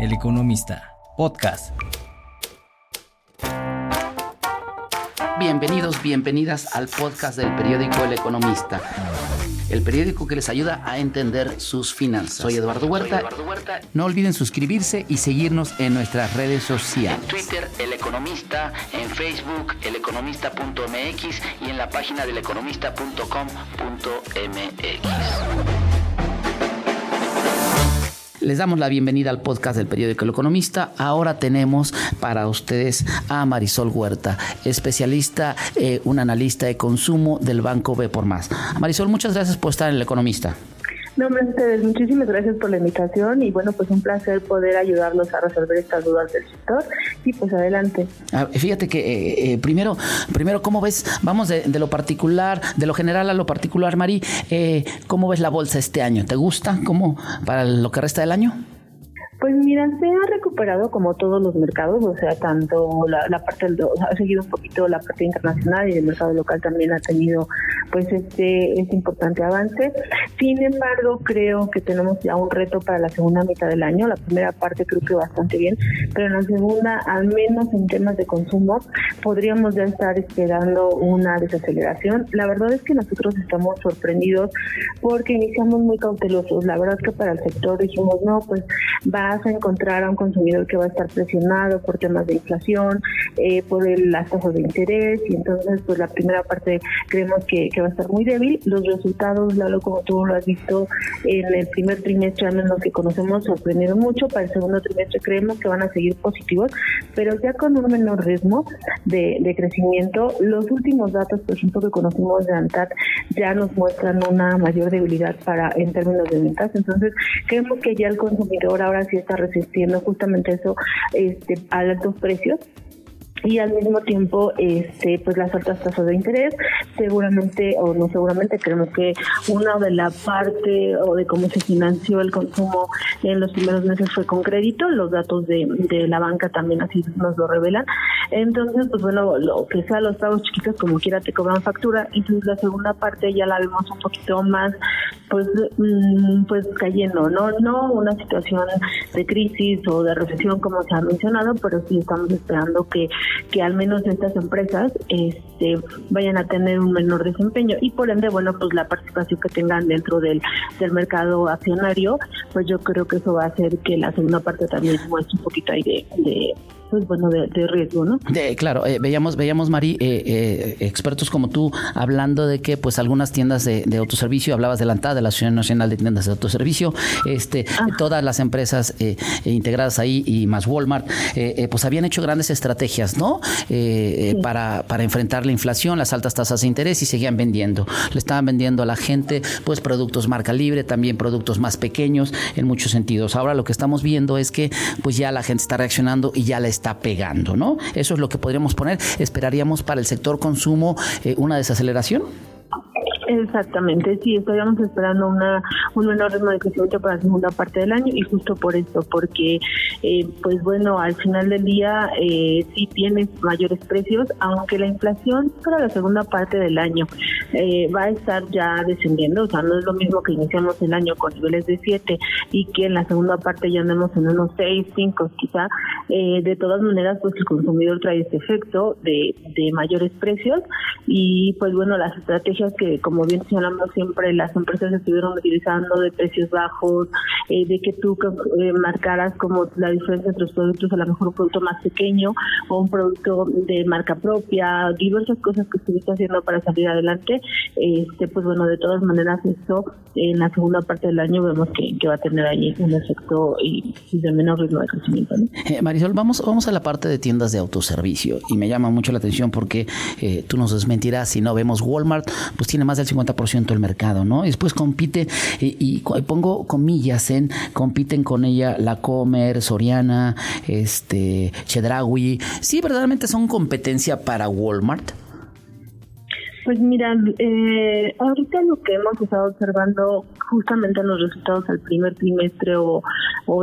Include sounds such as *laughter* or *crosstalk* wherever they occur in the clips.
El Economista, podcast. Bienvenidos, bienvenidas al podcast del periódico El Economista. El periódico que les ayuda a entender sus finanzas. Soy Eduardo Huerta. No olviden suscribirse y seguirnos en nuestras redes sociales. En Twitter, El Economista, en Facebook, eleconomista.mx y en la página del economista.com.mx. Les damos la bienvenida al podcast del periódico El Economista. Ahora tenemos para ustedes a Marisol Huerta, especialista, eh, un analista de consumo del Banco B por Más. Marisol, muchas gracias por estar en El Economista. No, ustedes, muchísimas gracias por la invitación y bueno, pues un placer poder ayudarlos a resolver estas dudas del sector y pues adelante. Ah, fíjate que eh, eh, primero, primero, ¿cómo ves? Vamos de, lo particular, de lo general a lo particular, Mari, eh, ¿cómo ves la bolsa este año? ¿Te gusta? ¿Cómo para lo que resta del año? Pues mira, se ha recuperado como todos los mercados, o sea, tanto la, parte del, ha seguido un poquito la parte internacional y el mercado local también ha tenido pues este, este importante avance. Sin embargo, creo que tenemos ya un reto para la segunda mitad del año. La primera parte creo que bastante bien, pero en la segunda, al menos en temas de consumo, podríamos ya estar esperando una desaceleración. La verdad es que nosotros estamos sorprendidos porque iniciamos muy cautelosos. La verdad es que para el sector dijimos, no, pues va a encontrar a un consumidor que va a estar presionado por temas de inflación, eh, por las tasas de interés, y entonces pues la primera parte creemos que, va a estar muy débil. Los resultados, Lalo, como tú lo has visto en el primer trimestre, al menos que conocemos, sorprendieron mucho. Para el segundo trimestre creemos que van a seguir positivos, pero ya con un menor ritmo de, crecimiento. Los últimos datos, por ejemplo, que conocimos de ANTAT ya nos muestran una mayor debilidad para en términos de ventas. Entonces, creemos que ya el consumidor ahora sí está resistiendo justamente eso este, a altos precios y al mismo tiempo este pues las altas tasas de interés seguramente o no seguramente creemos que una de la parte o de cómo se financió el consumo en los primeros meses fue con crédito los datos de, de la banca también así nos lo revelan. Entonces pues bueno lo que sea los pagos chiquitos como quiera te cobran factura entonces la segunda parte ya la vemos un poquito más pues mm, pues cayendo no no una situación de crisis o de recesión como se ha mencionado pero sí estamos esperando que que al menos estas empresas este, vayan a tener un menor desempeño. Y por ende, bueno, pues la participación que tengan dentro del, del mercado accionario, pues yo creo que eso va a hacer que la segunda parte también muestre un poquito ahí de bueno, de, riesgo, ¿no? claro, eh, veíamos, veíamos, Mari, eh, eh, expertos como tú hablando de que pues algunas tiendas de, autoservicio, hablabas de la de la Asociación Nacional de Tiendas de Autoservicio, este, ah. todas las empresas integradas ahí y más Walmart, pues habían hecho grandes estrategias, ¿no? para, para enfrentar la inflación, las altas tasas de interés y seguían vendiendo. Le estaban vendiendo a la gente pues productos marca libre, también productos más pequeños en muchos sentidos. Ahora lo que estamos viendo es que pues ya la gente está reaccionando y ya la está pegando, ¿no? Eso es lo que podríamos poner. Esperaríamos para el sector consumo eh, una desaceleración. Exactamente, sí, estaríamos esperando una, un menor crecimiento para la segunda parte del año y justo por esto, porque eh, pues bueno, al final del día eh, sí tienes mayores precios, aunque la inflación para la segunda parte del año eh, va a estar ya descendiendo, o sea, no es lo mismo que iniciamos el año con niveles de 7 y que en la segunda parte ya andemos en unos 6, 5 quizá, eh, de todas maneras pues el consumidor trae este efecto de, de mayores precios y pues bueno, las estrategias que como como bien señalamos siempre, las empresas estuvieron utilizando de precios bajos, eh, de que tú eh, marcaras como la diferencia entre los productos, a lo mejor un producto más pequeño o un producto de marca propia, diversas cosas que estuviste haciendo para salir adelante. Este, pues bueno, de todas maneras, esto en la segunda parte del año vemos que, va a tener ahí un efecto y, de menor ritmo de crecimiento. Eh, Marisol, vamos, vamos a la parte de tiendas de autoservicio y me llama mucho la atención porque tú nos desmentirás si no vemos Walmart, pues tiene más de 50% del mercado, ¿no? Y después compite, y, pongo comillas en, compiten con ella la Comer, Soriana, este, Chedraui. ¿Sí verdaderamente son competencia para Walmart? Pues mira, eh, ahorita lo que hemos estado observando justamente en los resultados al primer trimestre o,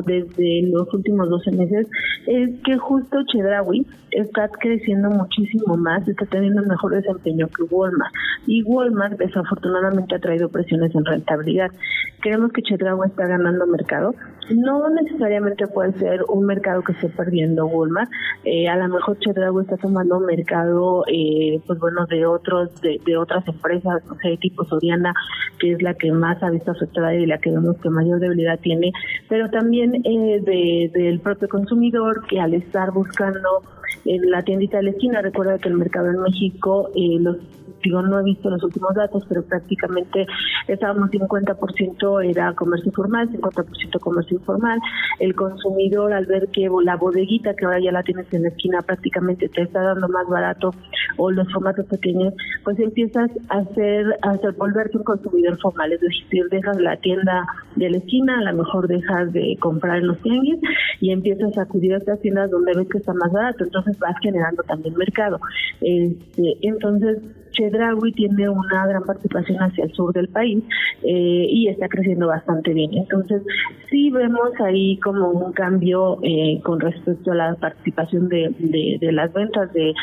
desde los últimos 12 meses es que justo Chedraui está creciendo muchísimo más, está teniendo mejor desempeño que Walmart. Y Walmart desafortunadamente ha traído presiones en rentabilidad. Creemos que Chedraui está ganando mercado. No necesariamente puede ser un mercado que esté perdiendo Walmart. Eh, a lo mejor Chedraui está tomando mercado, eh, pues bueno, de otros, de, otras empresas, no sé, tipo Soriana, que es la que más ha visto afectada y la que vemos que mayor debilidad tiene, pero también eh, de, del propio consumidor que al estar buscando en la tiendita de la esquina, recuerda que el mercado en México, eh, los digo, no he visto los últimos datos, pero prácticamente estábamos 50% era comercio formal, 50% comercio informal. El consumidor, al ver que la bodeguita que ahora ya la tienes en la esquina prácticamente te está dando más barato o los formatos pequeños, pues empiezas a hacer, a volverte un consumidor formal, es decir, dejas la tienda de la esquina, a lo mejor dejas de comprar en los tianguis y empiezas a acudir a estas tiendas donde ves que está más barato, entonces vas generando también mercado. Este, entonces, Chedraui tiene una gran participación hacia el sur del país eh, y está creciendo bastante bien. Entonces, sí vemos ahí como un cambio eh, con respecto a la participación de, las ventas de,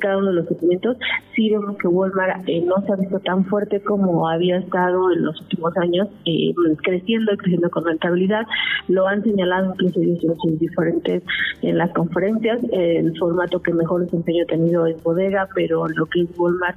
cada uno de los segmentos. Sí vemos que Walmart eh, no se ha visto tan fuerte como había estado en los últimos años, creciendo y creciendo con rentabilidad. Lo han señalado incluso ellos en diferentes en las conferencias. El formato que mejor desempeño ha tenido es bodega, pero lo que es Walmart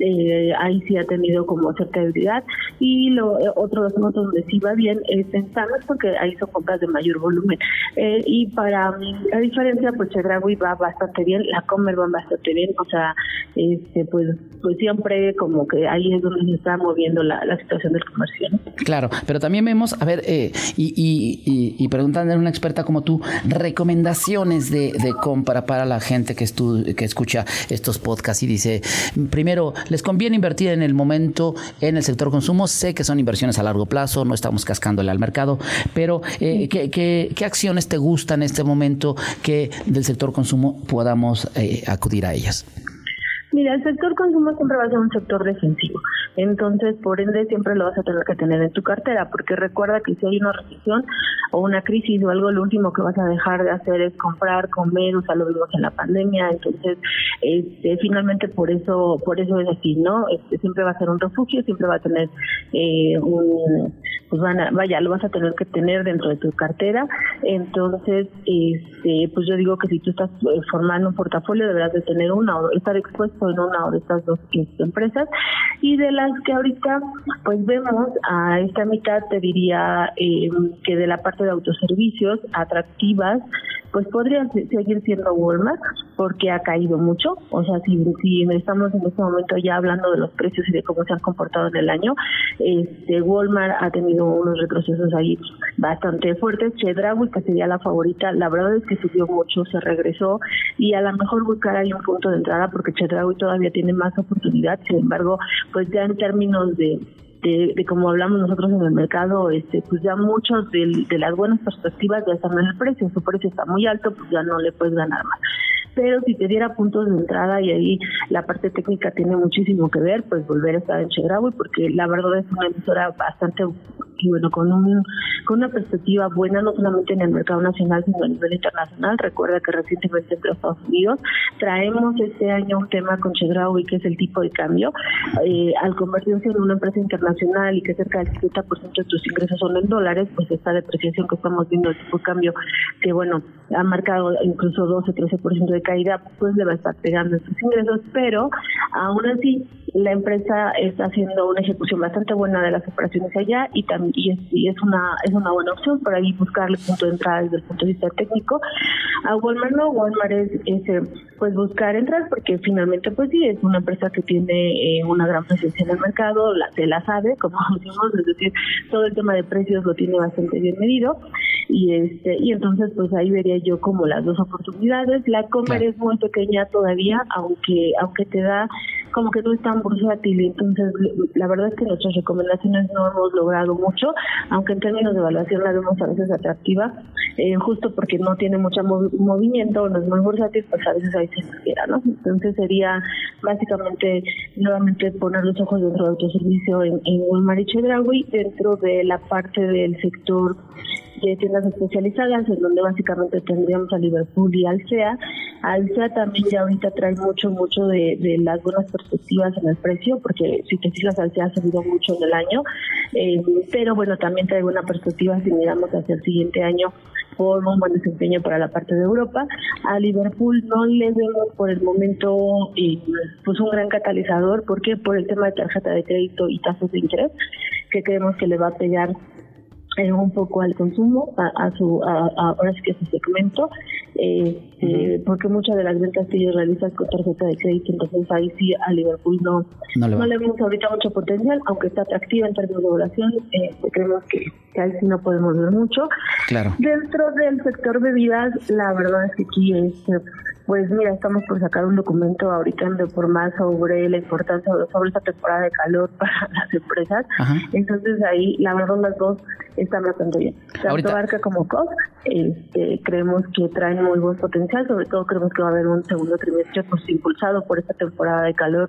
eh, ahí sí ha tenido como cierta debilidad. Y lo eh, otro de los donde sí va bien es en Samas porque ahí son compras de mayor volumen. Eh, y para la diferencia pues Chedraui va bastante bien la Comer va bastante bien. O sea este pues pues siempre como que ahí es donde se está moviendo la, situación del comercio claro pero también vemos a ver y, y, y, y preguntando a una experta como tú recomendaciones de, de compra para la gente que, estu que escucha estos podcasts y dice primero les conviene invertir en el momento en el sector consumo. Sé que son inversiones a largo plazo, no estamos cascándole al mercado, pero eh, ¿qué, qué, acciones te gustan en este momento que del sector consumo podamos eh, acudir a ellas? Mira, el sector consumo siempre va a ser un sector defensivo. Entonces, por ende, siempre lo vas a tener que tener en tu cartera, porque recuerda que si hay una recesión o una crisis o algo, lo último que vas a dejar de hacer es comprar, comer, o sea, lo vimos en la pandemia. Entonces, este, finalmente, por eso por eso es así, ¿no? Este, siempre va a ser un refugio, siempre va a tener eh, un pues van a, vaya, lo vas a tener que tener dentro de tu cartera. Entonces, este, pues yo digo que si tú estás eh, formando un portafolio, deberás de tener una o estar expuesto en una de estas dos empresas. Y de las que ahorita, pues vemos a esta mitad, te diría eh, que de la parte de autoservicios atractivas, pues podría seguir siendo Walmart porque ha caído mucho. O sea, si, si estamos en este momento ya hablando de los precios y de cómo se han comportado en el año, este Walmart ha tenido unos retrocesos ahí bastante fuertes. Chedraui, que sería la favorita, la verdad es que subió mucho, se regresó y a lo mejor buscar ahí un punto de entrada porque Chedraui todavía tiene más oportunidad. Sin embargo, pues ya en términos de de, de como hablamos nosotros en el mercado, este, pues ya muchos de, de las buenas perspectivas ya están en el precio, su precio está muy alto, pues ya no le puedes ganar más pero si te diera puntos de entrada y ahí la parte técnica tiene muchísimo que ver, pues volver a estar en Chedraui, porque la verdad es una emisora bastante y bueno, con, un, con una perspectiva buena, no solamente en el mercado nacional, sino a nivel internacional. Recuerda que recientemente entre Estados Unidos traemos este año un tema con Chedraui, que es el tipo de cambio. Eh, al convertirse en una empresa internacional y que cerca del 70% de tus ingresos son en dólares, pues esta depreciación que estamos viendo, el tipo de cambio, que bueno, ha marcado incluso 12-13% de caída, pues le va a estar pegando estos ingresos, pero aún así la empresa está haciendo una ejecución bastante buena de las operaciones allá y también y es, una es una buena opción para ahí buscarle punto de entrada desde el punto de vista técnico. A Walmart no, Walmart es, eh, pues buscar entrar porque finalmente pues sí es una empresa que tiene eh, una gran presencia en el mercado, la, se la sabe, como *laughs* decimos, es decir, todo el tema de precios lo tiene bastante bien medido y este y entonces pues ahí vería yo como las dos oportunidades. La Comer es muy pequeña todavía, aunque aunque te da como que no es tan bursátil. Entonces, la verdad es que nuestras recomendaciones no hemos logrado mucho, aunque en términos de evaluación la vemos a veces atractiva, eh, justo porque no tiene mucho movimiento, no es muy bursátil, pues a veces ahí se espera, ¿no? Entonces sería básicamente nuevamente poner los ojos dentro del autoservicio en, en Walmart y Chedraui, dentro de la parte del sector de tiendas especializadas, en donde básicamente tendríamos a Liverpool y Alsea. Alsea también ya ahorita trae mucho, mucho de, las buenas perspectivas en el precio, porque si te fijas, Alsea ha subido mucho en el año, eh, pero bueno, también trae buena perspectiva si miramos hacia el siguiente año por un buen desempeño para la parte de Europa. A Liverpool no le vemos por el momento eh, pues un gran catalizador, porque por el tema de tarjeta de crédito y tasas de interés, que creemos que le va a pegar eh, un poco al consumo, a, su, a, ahora sí que a su segmento, eh, porque muchas de las ventas que ellos realizan con tarjeta de crédito, entonces ahí sí a Liverpool no, no, le, vemos ahorita mucho potencial, aunque está atractiva en términos de oración, eh, creemos que, que, ahí sí no podemos ver mucho. Claro. Dentro del sector bebidas, la verdad es que aquí es pues mira, estamos por sacar un documento ahorita en más sobre la importancia sobre esta temporada de calor *laughs* para las empresas. Entonces ahí, la verdad, las dos están bastante bien. Tanto Barca como COP este, creemos que traen muy buen potencial, sobre todo creemos que va a haber un segundo trimestre pues impulsado por esta temporada de calor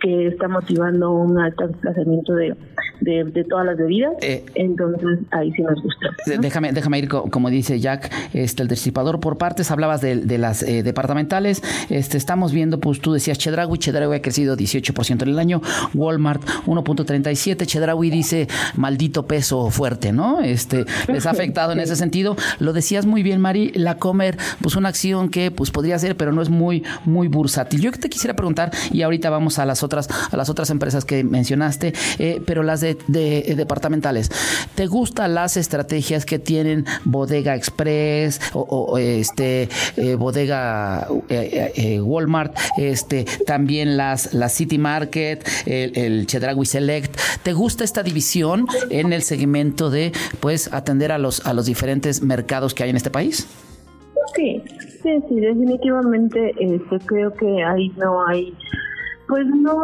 que está motivando un alto desplazamiento de, de, todas las bebidas. Eh, Entonces, ahí sí nos gusta. Déjame, déjame ir, como dice Jack, este, el disipador por partes. Hablabas de, de las eh, departamentales. Este, estamos viendo, pues tú decías Chedraui. Chedraui ha crecido 18% en el año. Walmart 1.37. Chedraui dice maldito peso fuerte, ¿no? Este, les ha *laughs* afectado en ese sentido. Lo decías muy bien, Mari. La Comer, pues una acción que pues podría ser, pero no es muy, muy bursátil. Yo te quisiera preguntar, y ahorita vamos a las otras, a las otras empresas que mencionaste, eh, pero las de, departamentales. ¿Te gustan las estrategias que tienen Bodega Express o, este eh, Bodega eh, Walmart, este también las, las City Market, el, el Chedraui Select? ¿Te gusta esta división en el segmento de pues atender a los a los diferentes mercados que hay en este país? Sí, sí, sí, definitivamente este, creo que ahí no hay pues no,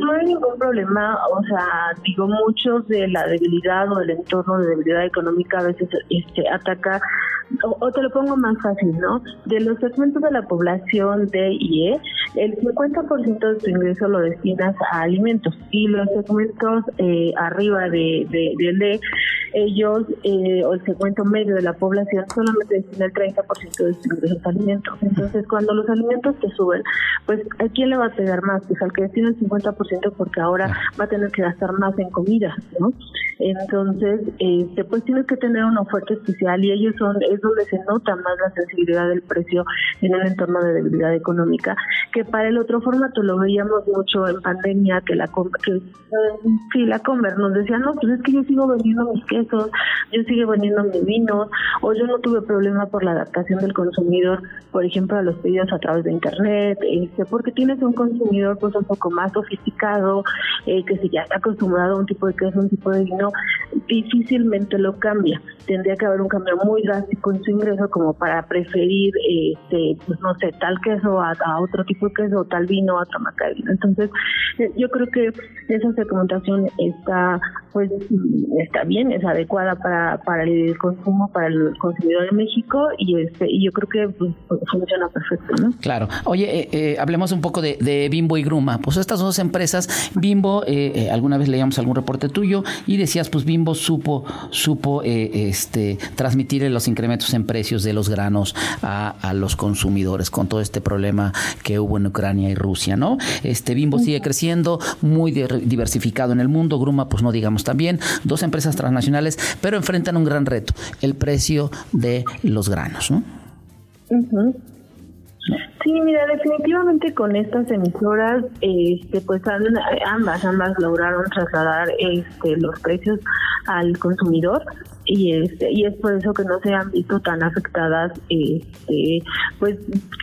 no hay ningún problema, o sea, digo, muchos de la debilidad o del entorno de debilidad económica a veces este, ataca, o, te lo pongo más fácil, ¿no? De los segmentos de la población D y E, el 50% de tu ingreso lo destinas a alimentos y los segmentos eh, arriba de, de, de D ellos, eh, o el segmento medio de la población, solamente destina el 30% de sus ingresos a alimentos. Entonces, cuando los alimentos te suben, pues ¿a quién le va a pegar más? Pues al que destina el 50% porque ahora va a tener que gastar más en comida, ¿no? Entonces, este, pues tienes que tener una oferta especial y ellos son, es donde se nota más la sensibilidad del precio en un entorno de debilidad económica, que para el otro formato lo veíamos mucho en pandemia, que la que sí, la comer nos decía, no, pues es que yo sigo vendiendo mis quesos, yo sigo vendiendo mis vinos, o yo no tuve problema por la adaptación del consumidor, por ejemplo, a los pedidos a través de internet, este, porque tienes un consumidor pues un poco más sofisticado, eh, que si ya está acostumbrado a un tipo de queso, un tipo de vino, difícilmente lo cambia. Tendría que haber un cambio muy drástico en su ingreso como para preferir, este, pues no sé, tal queso a, otro tipo de queso, tal vino a otra marca de vino. Entonces, eh, yo creo que esa segmentación está, pues, está bien, es adecuada para, para el consumo, para el consumidor de México y este, y yo creo que pues, funciona perfecto, ¿no? Claro. Oye, eh, eh, hablemos un poco de, de, Bimbo y Gruma. Pues estas dos empresas, Bimbo, alguna vez leíamos algún reporte tuyo y decía pues Bimbo supo, supo eh, este, transmitir los incrementos en precios de los granos a, los consumidores con todo este problema que hubo en Ucrania y Rusia, ¿no? Este Bimbo sigue creciendo, muy diversificado en el mundo, Gruma, pues no digamos también, dos empresas transnacionales, pero enfrentan un gran reto, el precio de los granos, ¿no? Sí, mira, definitivamente con estas emisoras, este, pues ambas, ambas lograron trasladar este, los precios al consumidor. Y este y es por eso que no se han visto tan afectadas este pues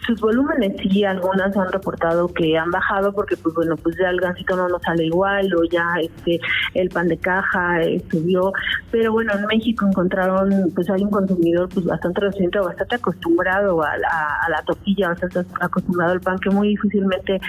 sus volúmenes. Sí algunas han reportado que han bajado porque pues bueno pues ya el gansito no nos sale igual o ya este el pan de caja eh, subió. Pero bueno en México encontraron pues hay un consumidor pues bastante reciente bastante acostumbrado a la, a la tortilla bastante acostumbrado al pan que muy difícilmente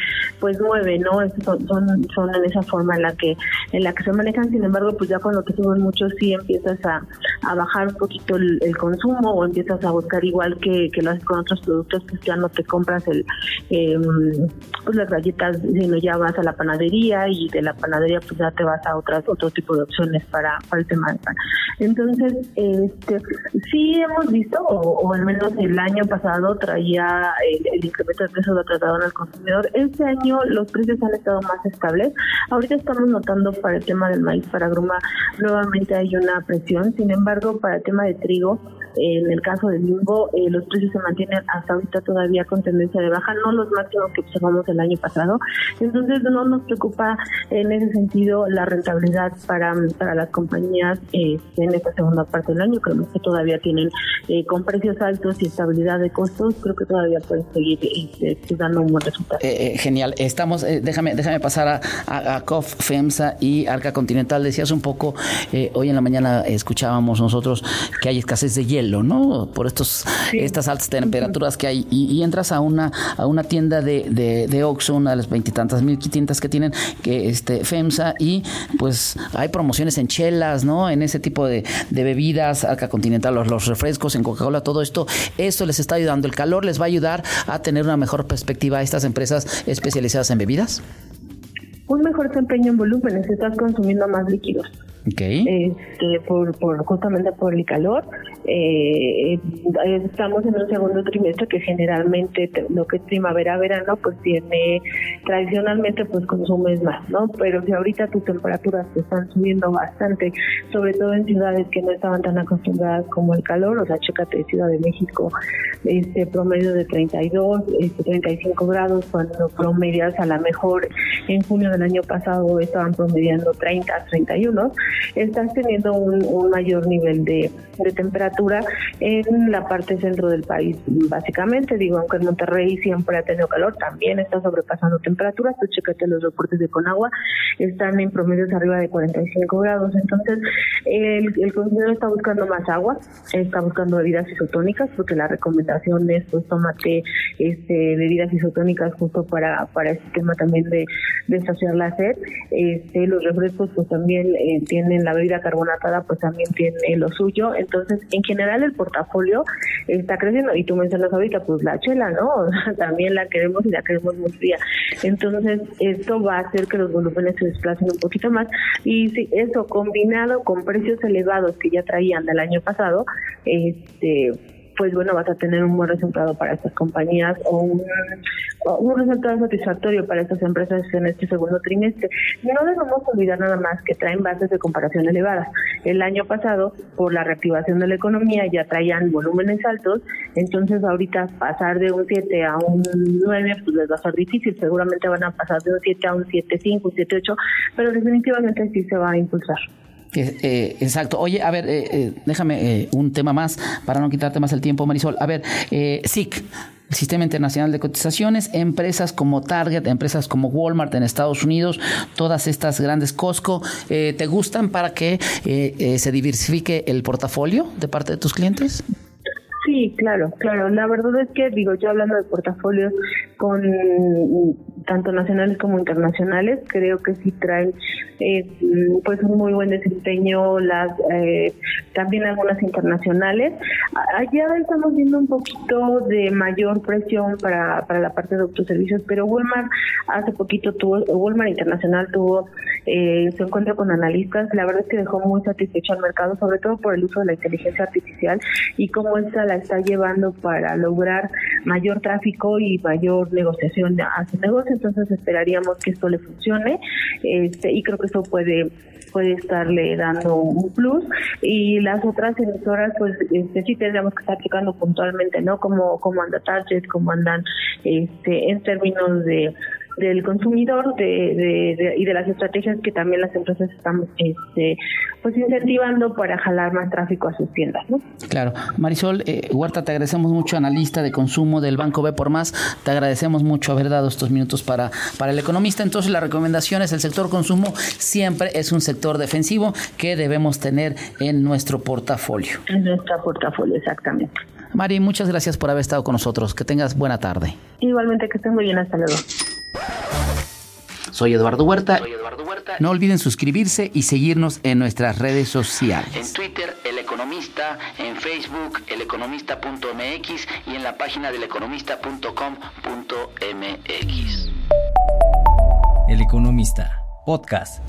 pues mueve no son, son son en esa forma en la que en la que se manejan. Sin embargo pues ya cuando te suben mucho sí empiezas a a bajar un poquito el, consumo o empiezas a buscar igual que, que lo haces con otros productos, pues ya no te compras el em, pues las galletas, sino ya vas a la panadería y de la panadería pues ya te vas a otras otro tipo de opciones para, para el tema del pan. Entonces, este sí hemos visto, o, al menos el año pasado traía el, incremento de precios lo trataban al consumidor. Este año los precios han estado más estables. Ahorita estamos notando para el tema del maíz para gruma nuevamente hay una presión, sin embargo para el tema de trigo, en el caso del limbo, eh, los precios se mantienen hasta ahorita todavía con tendencia de baja, no los máximos que observamos el año pasado. Entonces no nos preocupa en ese sentido la rentabilidad para, para las compañías eh, en esta segunda parte del año. Creemos que todavía tienen eh, con precios altos y estabilidad de costos, creo que todavía pueden seguir este, dando un buen resultado. genial. Estamos, déjame, déjame pasar a, a, COF, FEMSA y Arca Continental. Decías un poco, hoy en la mañana escuchábamos nosotros que hay escasez de hielo, ¿no? Por estos estas altas temperaturas que hay y, entras a una a una tienda de de, de Oxxo, una de las veintitantas mil tiendas que tienen que este FEMSA y pues hay promociones en chelas, ¿no? En ese tipo de, bebidas, Arca Continental, los, los refrescos, en Coca-Cola, todo esto, esto les está ayudando. El calor les va a ayudar a tener una mejor perspectiva a estas empresas especializadas en bebidas. Un mejor desempeño en volúmenes, estás consumiendo más líquidos. Este, por, justamente por el calor. Eh, estamos en un segundo trimestre que generalmente lo que es primavera-verano pues tiene tradicionalmente pues consumes más, ¿no? Pero si ahorita tus temperaturas te están subiendo bastante, sobre todo en ciudades que no estaban tan acostumbradas como el calor, o sea, chécate Ciudad de México, este promedio de 32, este 35 grados, cuando promedias a la mejor en junio del año pasado estaban promediando 30, 31 estás teniendo un, mayor nivel de, temperatura en la parte centro del país, básicamente. Digo, aunque en Monterrey siempre ha tenido calor, también está sobrepasando temperaturas. Pues chécate los reportes de Conagua, están en promedios arriba de 45 grados. Entonces, el, consumidor está buscando más agua, está buscando bebidas isotónicas, porque la recomendación es, pues, tómate este, bebidas isotónicas justo para, para este tema también de, de saciar la sed. Este, los refrescos, pues, también eh, tienen la bebida carbonatada pues también tiene lo suyo. Entonces, en general el portafolio está creciendo y tú mencionas ahorita pues la chela, ¿no? *laughs* también la queremos y la queremos muy fría. Entonces, esto va a hacer que los volúmenes se desplacen un poquito más y si eso combinado con precios elevados que ya traían del año pasado, este pues bueno, vas a tener un buen resultado para estas compañías o un, un resultado satisfactorio para estas empresas en este segundo trimestre. No debemos olvidar nada más que traen bases de comparación elevadas. El año pasado, por la reactivación de la economía, ya traían volúmenes altos, entonces ahorita pasar de un 7 a un 9 pues les va a ser difícil, seguramente van a pasar de un 7 a un 7.5, un 7.8, pero definitivamente sí se va a impulsar. Eh, exacto. Oye, a ver, eh, eh, déjame un tema más para no quitarte más el tiempo, Marisol. A ver, SIC. El Sistema Internacional de Cotizaciones, empresas como Target, empresas como Walmart en Estados Unidos, todas estas grandes Costco, ¿te gustan para que se diversifique el portafolio de parte de tus clientes? Sí, claro, claro. La verdad es que, digo, yo hablando de portafolios con tanto nacionales como internacionales, creo que sí traen eh, pues un muy buen desempeño, las eh, también algunas internacionales. Allá estamos viendo un poquito de mayor presión para, para la parte de autoservicios, pero Walmart hace poquito tuvo, Walmart Internacional tuvo eh, su encuentro con analistas, la verdad es que dejó muy satisfecho al mercado, sobre todo por el uso de la inteligencia artificial y cómo esta la está llevando para lograr mayor tráfico y mayor negociación a su negocio. Entonces esperaríamos que esto le funcione este, y creo que esto puede puede estarle dando un plus. Y las otras emisoras pues este, sí tendríamos que estar checando puntualmente no cómo cómo anda Target cómo andan este en términos de del consumidor de, y de las estrategias que también las empresas están este, pues incentivando para jalar más tráfico a sus tiendas. ¿no? Claro. Marisol eh, Huerta, te agradecemos mucho, analista de consumo del Banco B por Más. Te agradecemos mucho haber dado estos minutos para, para el economista. Entonces, la recomendación es el sector consumo siempre es un sector defensivo que debemos tener en nuestro portafolio. En nuestro portafolio, exactamente. Mari, muchas gracias por haber estado con nosotros. Que tengas buena tarde. Igualmente, que estén muy bien. Hasta luego. Soy Eduardo Huerta. No olviden suscribirse y seguirnos en nuestras redes sociales. En Twitter, El Economista, en Facebook, eleconomista.mx y en la página del economista.com.mx. El Economista, podcast.